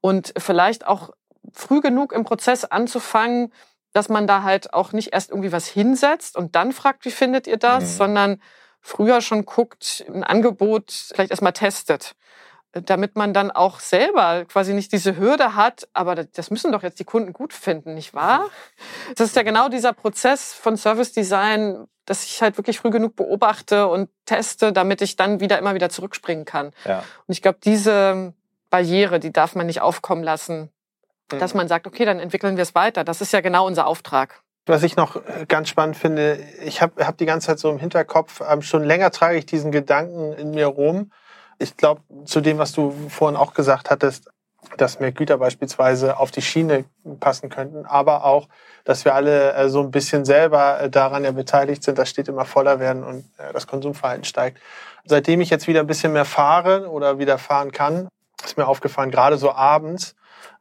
Und vielleicht auch früh genug im Prozess anzufangen, dass man da halt auch nicht erst irgendwie was hinsetzt und dann fragt, wie findet ihr das, mhm. sondern früher schon guckt, ein Angebot vielleicht erstmal testet damit man dann auch selber quasi nicht diese Hürde hat, aber das müssen doch jetzt die Kunden gut finden, nicht wahr? Das ist ja genau dieser Prozess von Service Design, dass ich halt wirklich früh genug beobachte und teste, damit ich dann wieder immer wieder zurückspringen kann. Ja. Und ich glaube, diese Barriere, die darf man nicht aufkommen lassen, mhm. dass man sagt, okay, dann entwickeln wir es weiter. Das ist ja genau unser Auftrag. Was ich noch ganz spannend finde, ich habe hab die ganze Zeit so im Hinterkopf, ähm, schon länger trage ich diesen Gedanken in mir rum, ich glaube, zu dem, was du vorhin auch gesagt hattest, dass mehr Güter beispielsweise auf die Schiene passen könnten, aber auch, dass wir alle äh, so ein bisschen selber äh, daran ja beteiligt sind, das steht immer voller werden und äh, das Konsumverhalten steigt. Seitdem ich jetzt wieder ein bisschen mehr fahre oder wieder fahren kann, ist mir aufgefallen, gerade so abends,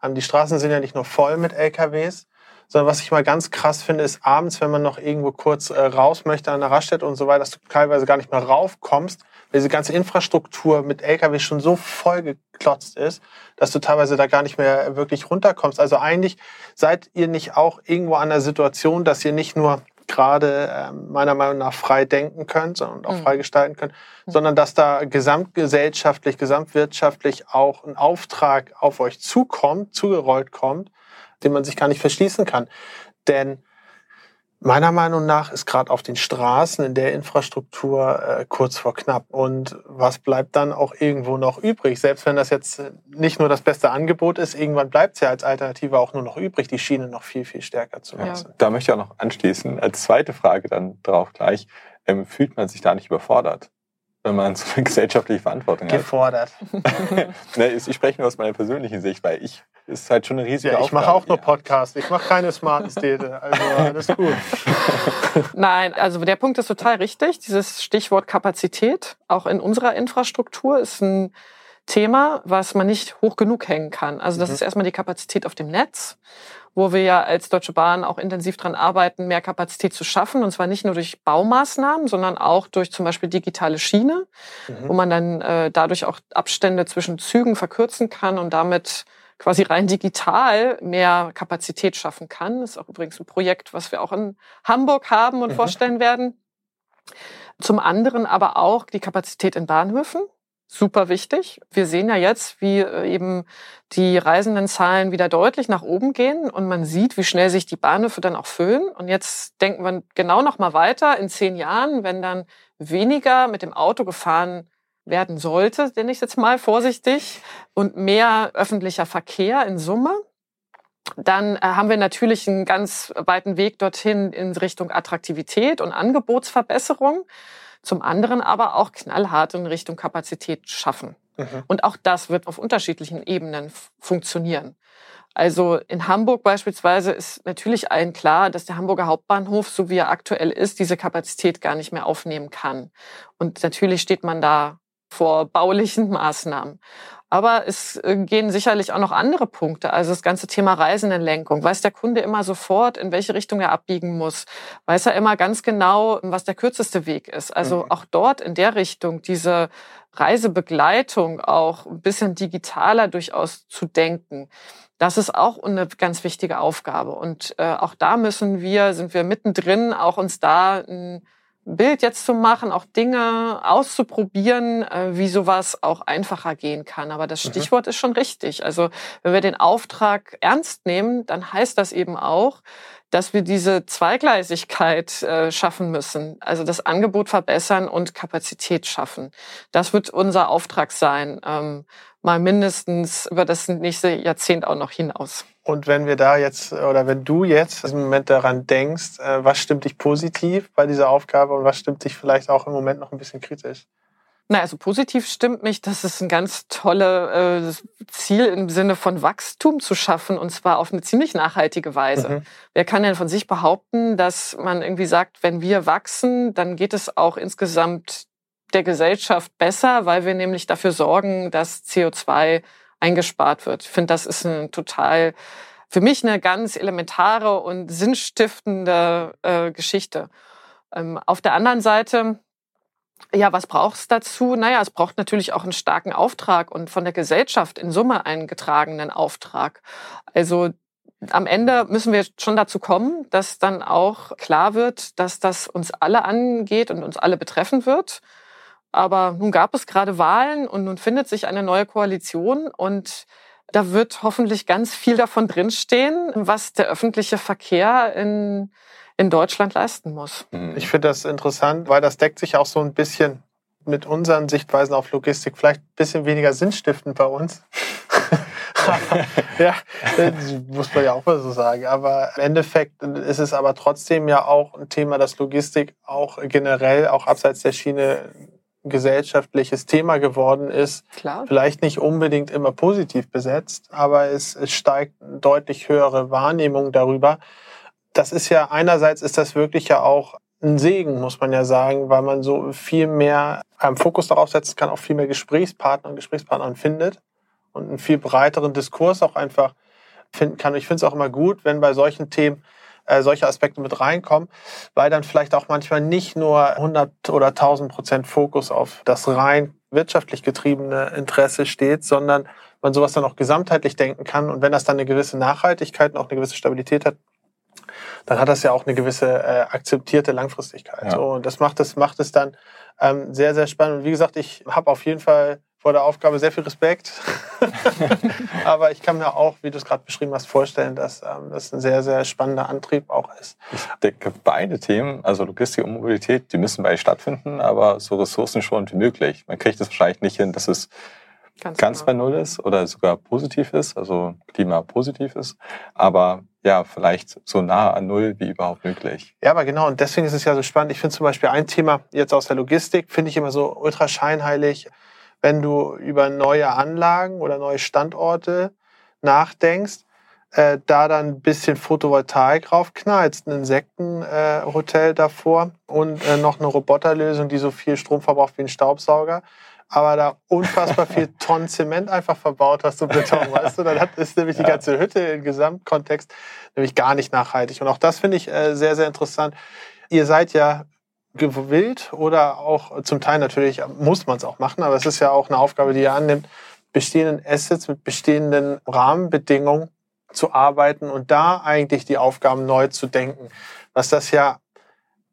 ähm, die Straßen sind ja nicht nur voll mit LKWs, sondern was ich mal ganz krass finde, ist abends, wenn man noch irgendwo kurz raus möchte an der Raststätte und so weiter, dass du teilweise gar nicht mehr raufkommst, diese ganze Infrastruktur mit LKW schon so vollgeklotzt ist, dass du teilweise da gar nicht mehr wirklich runterkommst. Also eigentlich seid ihr nicht auch irgendwo an der Situation, dass ihr nicht nur gerade äh, meiner Meinung nach frei denken könnt und auch mhm. frei gestalten könnt, mhm. sondern dass da gesamtgesellschaftlich, gesamtwirtschaftlich auch ein Auftrag auf euch zukommt, zugerollt kommt, den man sich gar nicht verschließen kann. Denn Meiner Meinung nach ist gerade auf den Straßen in der Infrastruktur äh, kurz vor knapp. Und was bleibt dann auch irgendwo noch übrig? Selbst wenn das jetzt nicht nur das beste Angebot ist, irgendwann bleibt es ja als Alternative auch nur noch übrig, die Schiene noch viel, viel stärker zu nutzen. Ja. Da möchte ich auch noch anschließen. Als zweite Frage dann drauf gleich, ähm, fühlt man sich da nicht überfordert? Wenn man so eine gesellschaftliche Verantwortung Gefordert. hat. Gefordert. [laughs] Ne, ich spreche nur aus meiner persönlichen Sicht, weil ich ist halt schon eine riesige ja, ich Aufgabe. Ich mache auch nur Podcasts. Ich mache keine smarten Städte. Also alles gut. [laughs] Nein, also der Punkt ist total richtig. Dieses Stichwort Kapazität, auch in unserer Infrastruktur, ist ein Thema, was man nicht hoch genug hängen kann. Also das mhm. ist erstmal die Kapazität auf dem Netz, wo wir ja als Deutsche Bahn auch intensiv dran arbeiten, mehr Kapazität zu schaffen. Und zwar nicht nur durch Baumaßnahmen, sondern auch durch zum Beispiel digitale Schiene, mhm. wo man dann äh, dadurch auch Abstände zwischen Zügen verkürzen kann und damit quasi rein digital mehr Kapazität schaffen kann. Das ist auch übrigens ein Projekt, was wir auch in Hamburg haben und mhm. vorstellen werden. Zum anderen aber auch die Kapazität in Bahnhöfen. Super wichtig. Wir sehen ja jetzt, wie äh, eben die Reisendenzahlen wieder deutlich nach oben gehen und man sieht, wie schnell sich die Bahnhöfe dann auch füllen. Und jetzt denken wir genau noch mal weiter in zehn Jahren, wenn dann weniger mit dem Auto gefahren werden sollte, nenne ich jetzt mal vorsichtig, und mehr öffentlicher Verkehr in Summe, dann äh, haben wir natürlich einen ganz weiten Weg dorthin in Richtung Attraktivität und Angebotsverbesserung. Zum anderen aber auch knallhart in Richtung Kapazität schaffen. Mhm. Und auch das wird auf unterschiedlichen Ebenen funktionieren. Also in Hamburg beispielsweise ist natürlich allen klar, dass der Hamburger Hauptbahnhof, so wie er aktuell ist, diese Kapazität gar nicht mehr aufnehmen kann. Und natürlich steht man da vor baulichen Maßnahmen. Aber es äh, gehen sicherlich auch noch andere Punkte. Also das ganze Thema Reisendenlenkung. Weiß der Kunde immer sofort, in welche Richtung er abbiegen muss? Weiß er immer ganz genau, was der kürzeste Weg ist? Also mhm. auch dort in der Richtung diese Reisebegleitung auch ein bisschen digitaler durchaus zu denken. Das ist auch eine ganz wichtige Aufgabe. Und äh, auch da müssen wir, sind wir mittendrin, auch uns da ein Bild jetzt zu machen, auch Dinge auszuprobieren, äh, wie sowas auch einfacher gehen kann. Aber das mhm. Stichwort mhm. ist schon richtig. Also wenn wir den Auftrag ernst nehmen, dann heißt das eben auch, dass wir diese Zweigleisigkeit äh, schaffen müssen, also das Angebot verbessern und Kapazität schaffen. Das wird unser Auftrag sein, ähm, mal mindestens über das nächste Jahrzehnt auch noch hinaus. Und wenn wir da jetzt, oder wenn du jetzt im Moment daran denkst, äh, was stimmt dich positiv bei dieser Aufgabe und was stimmt dich vielleicht auch im Moment noch ein bisschen kritisch? Na, also positiv stimmt mich, dass es ein ganz tolles äh, Ziel im Sinne von Wachstum zu schaffen und zwar auf eine ziemlich nachhaltige Weise. Mhm. Wer kann denn von sich behaupten, dass man irgendwie sagt, wenn wir wachsen, dann geht es auch insgesamt der Gesellschaft besser, weil wir nämlich dafür sorgen, dass CO2 eingespart wird. Ich finde, das ist ein total, für mich eine ganz elementare und sinnstiftende äh, Geschichte. Ähm, auf der anderen Seite ja, was braucht es dazu? Naja, es braucht natürlich auch einen starken Auftrag und von der Gesellschaft in Summe einen getragenen Auftrag. Also am Ende müssen wir schon dazu kommen, dass dann auch klar wird, dass das uns alle angeht und uns alle betreffen wird. Aber nun gab es gerade Wahlen und nun findet sich eine neue Koalition und da wird hoffentlich ganz viel davon drinstehen, was der öffentliche Verkehr in in Deutschland leisten muss. Mhm. Ich finde das interessant, weil das deckt sich auch so ein bisschen mit unseren Sichtweisen auf Logistik. Vielleicht ein bisschen weniger sinnstiftend bei uns. [laughs] [laughs] ja, muss man ja auch mal so sagen. Aber im Endeffekt ist es aber trotzdem ja auch ein Thema, dass Logistik auch generell, auch abseits der Schiene, gesellschaftliches Thema geworden ist. Klar. Vielleicht nicht unbedingt immer positiv besetzt, aber es, es steigt eine deutlich höhere Wahrnehmung darüber, das ist ja einerseits ist das wirklich ja auch ein Segen, muss man ja sagen, weil man so viel mehr einen Fokus darauf setzen kann, auch viel mehr Gesprächspartner und Gesprächspartnern findet und einen viel breiteren Diskurs auch einfach finden kann. Ich finde es auch immer gut, wenn bei solchen Themen äh, solche Aspekte mit reinkommen, weil dann vielleicht auch manchmal nicht nur 100 oder 1000 Prozent Fokus auf das rein wirtschaftlich getriebene Interesse steht, sondern man sowas dann auch gesamtheitlich denken kann. Und wenn das dann eine gewisse Nachhaltigkeit und auch eine gewisse Stabilität hat, dann hat das ja auch eine gewisse äh, akzeptierte Langfristigkeit. Ja. So, und das macht es, macht es dann ähm, sehr, sehr spannend. Und wie gesagt, ich habe auf jeden Fall vor der Aufgabe sehr viel Respekt. [laughs] Aber ich kann mir auch, wie du es gerade beschrieben hast, vorstellen, dass ähm, das ein sehr, sehr spannender Antrieb auch ist. Ich denke, beide Themen, also Logistik und Mobilität, die müssen beide stattfinden, aber so ressourcenschonend wie möglich. Man kriegt es wahrscheinlich nicht hin, dass es ganz, ganz genau. bei Null ist oder sogar positiv ist, also Klima positiv ist. Aber ja, vielleicht so nah an Null wie überhaupt möglich. Ja, aber genau, und deswegen ist es ja so spannend. Ich finde zum Beispiel ein Thema jetzt aus der Logistik, finde ich immer so ultra scheinheilig, wenn du über neue Anlagen oder neue Standorte nachdenkst, äh, da dann ein bisschen Photovoltaik raufknallst, ein Insektenhotel äh, davor und äh, noch eine Roboterlösung, die so viel Strom verbraucht wie ein Staubsauger aber da unfassbar viel [laughs] Tonnen Zement einfach verbaut hast und Beton, [laughs] weißt du? Dann hat, ist nämlich die ganze Hütte im Gesamtkontext nämlich gar nicht nachhaltig. Und auch das finde ich äh, sehr, sehr interessant. Ihr seid ja gewillt oder auch zum Teil natürlich muss man es auch machen, aber es ist ja auch eine Aufgabe, die ihr annimmt, bestehenden Assets mit bestehenden Rahmenbedingungen zu arbeiten und da eigentlich die Aufgaben neu zu denken. Was das ja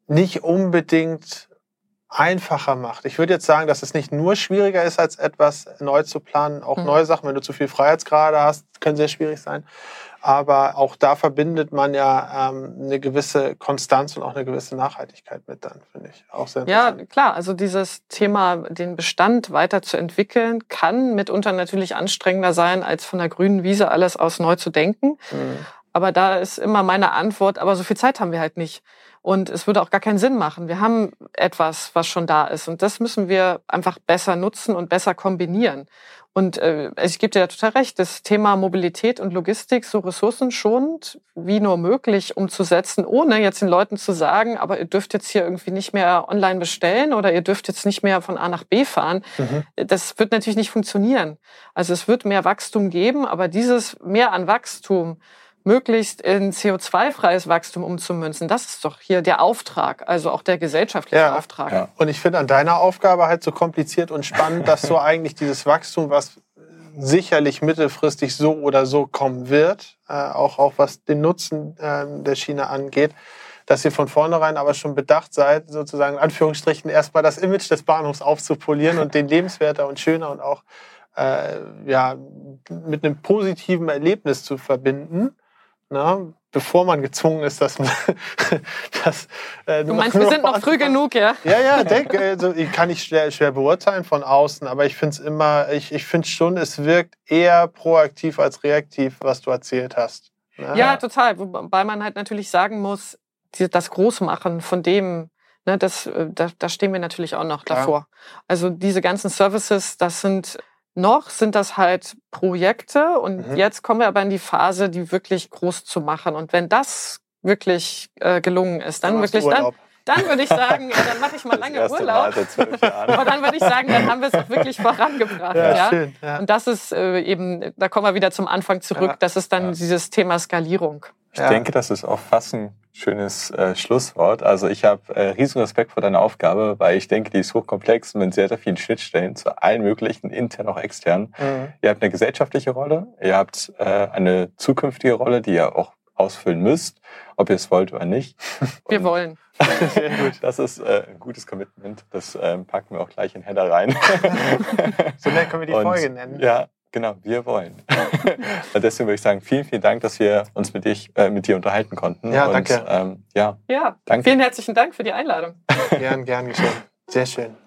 nicht unbedingt einfacher macht. Ich würde jetzt sagen, dass es nicht nur schwieriger ist, als etwas neu zu planen. Auch mhm. neue Sachen, wenn du zu viel Freiheitsgrade hast, können sehr schwierig sein. Aber auch da verbindet man ja ähm, eine gewisse Konstanz und auch eine gewisse Nachhaltigkeit mit dann, finde ich. Auch sehr Ja, klar. Also dieses Thema, den Bestand weiterzuentwickeln, kann mitunter natürlich anstrengender sein, als von der grünen Wiese alles aus neu zu denken. Mhm. Aber da ist immer meine Antwort, aber so viel Zeit haben wir halt nicht. Und es würde auch gar keinen Sinn machen. Wir haben etwas, was schon da ist. Und das müssen wir einfach besser nutzen und besser kombinieren. Und äh, ich gebe dir ja total recht, das Thema Mobilität und Logistik so ressourcenschonend wie nur möglich umzusetzen, ohne jetzt den Leuten zu sagen, aber ihr dürft jetzt hier irgendwie nicht mehr online bestellen oder ihr dürft jetzt nicht mehr von A nach B fahren. Mhm. Das wird natürlich nicht funktionieren. Also es wird mehr Wachstum geben, aber dieses mehr an Wachstum möglichst in CO2-freies Wachstum umzumünzen. Das ist doch hier der Auftrag, also auch der gesellschaftliche ja, Auftrag. Ja. Und ich finde an deiner Aufgabe halt so kompliziert und spannend, dass so [laughs] eigentlich dieses Wachstum, was sicherlich mittelfristig so oder so kommen wird, äh, auch, auch was den Nutzen äh, der Schiene angeht, dass ihr von vornherein aber schon bedacht seid, sozusagen in Anführungsstrichen erstmal das Image des Bahnhofs aufzupolieren und den lebenswerter und schöner und auch äh, ja, mit einem positiven Erlebnis zu verbinden. Na, bevor man gezwungen ist, dass man [laughs] das. Äh, du meinst, wir sind noch früh genug, ja? Ja, ja, denk, also, kann ich schwer, schwer beurteilen von außen, aber ich finde es immer, ich, ich finde schon, es wirkt eher proaktiv als reaktiv, was du erzählt hast. Ja, ja total. Wobei man halt natürlich sagen muss, das Großmachen von dem, ne, das, äh, da, da stehen wir natürlich auch noch davor. Ja. Also diese ganzen Services, das sind noch sind das halt Projekte und mhm. jetzt kommen wir aber in die Phase, die wirklich groß zu machen. Und wenn das wirklich äh, gelungen ist, dann wirklich dann, dann würde ich sagen, ja, dann mache ich mal lange Urlaub. aber dann würde ich sagen, dann haben wir es auch wirklich vorangebracht. Ja, ja? Schön, ja. Und das ist äh, eben, da kommen wir wieder zum Anfang zurück. Ja. Das ist dann dieses Thema Skalierung. Ich denke, das ist auch fast ein schönes äh, Schlusswort. Also ich habe äh, riesen Respekt vor deiner Aufgabe, weil ich denke, die ist hochkomplex mit sehr, sehr vielen Schnittstellen zu allen möglichen, intern auch extern. Mhm. Ihr habt eine gesellschaftliche Rolle, ihr habt äh, eine zukünftige Rolle, die ihr auch ausfüllen müsst, ob ihr es wollt oder nicht. [laughs] Wir Und wollen. [laughs] Sehr gut. Das ist äh, ein gutes Commitment. Das ähm, packen wir auch gleich in Header rein. [laughs] so können wir die Und, Folge nennen. Ja, Genau, wir wollen. [laughs] Und deswegen würde ich sagen, vielen, vielen Dank, dass wir uns mit, dich, äh, mit dir unterhalten konnten. Ja, Und, danke. Ähm, ja, ja danke. vielen herzlichen Dank für die Einladung. Gern, gern geschehen. Sehr schön.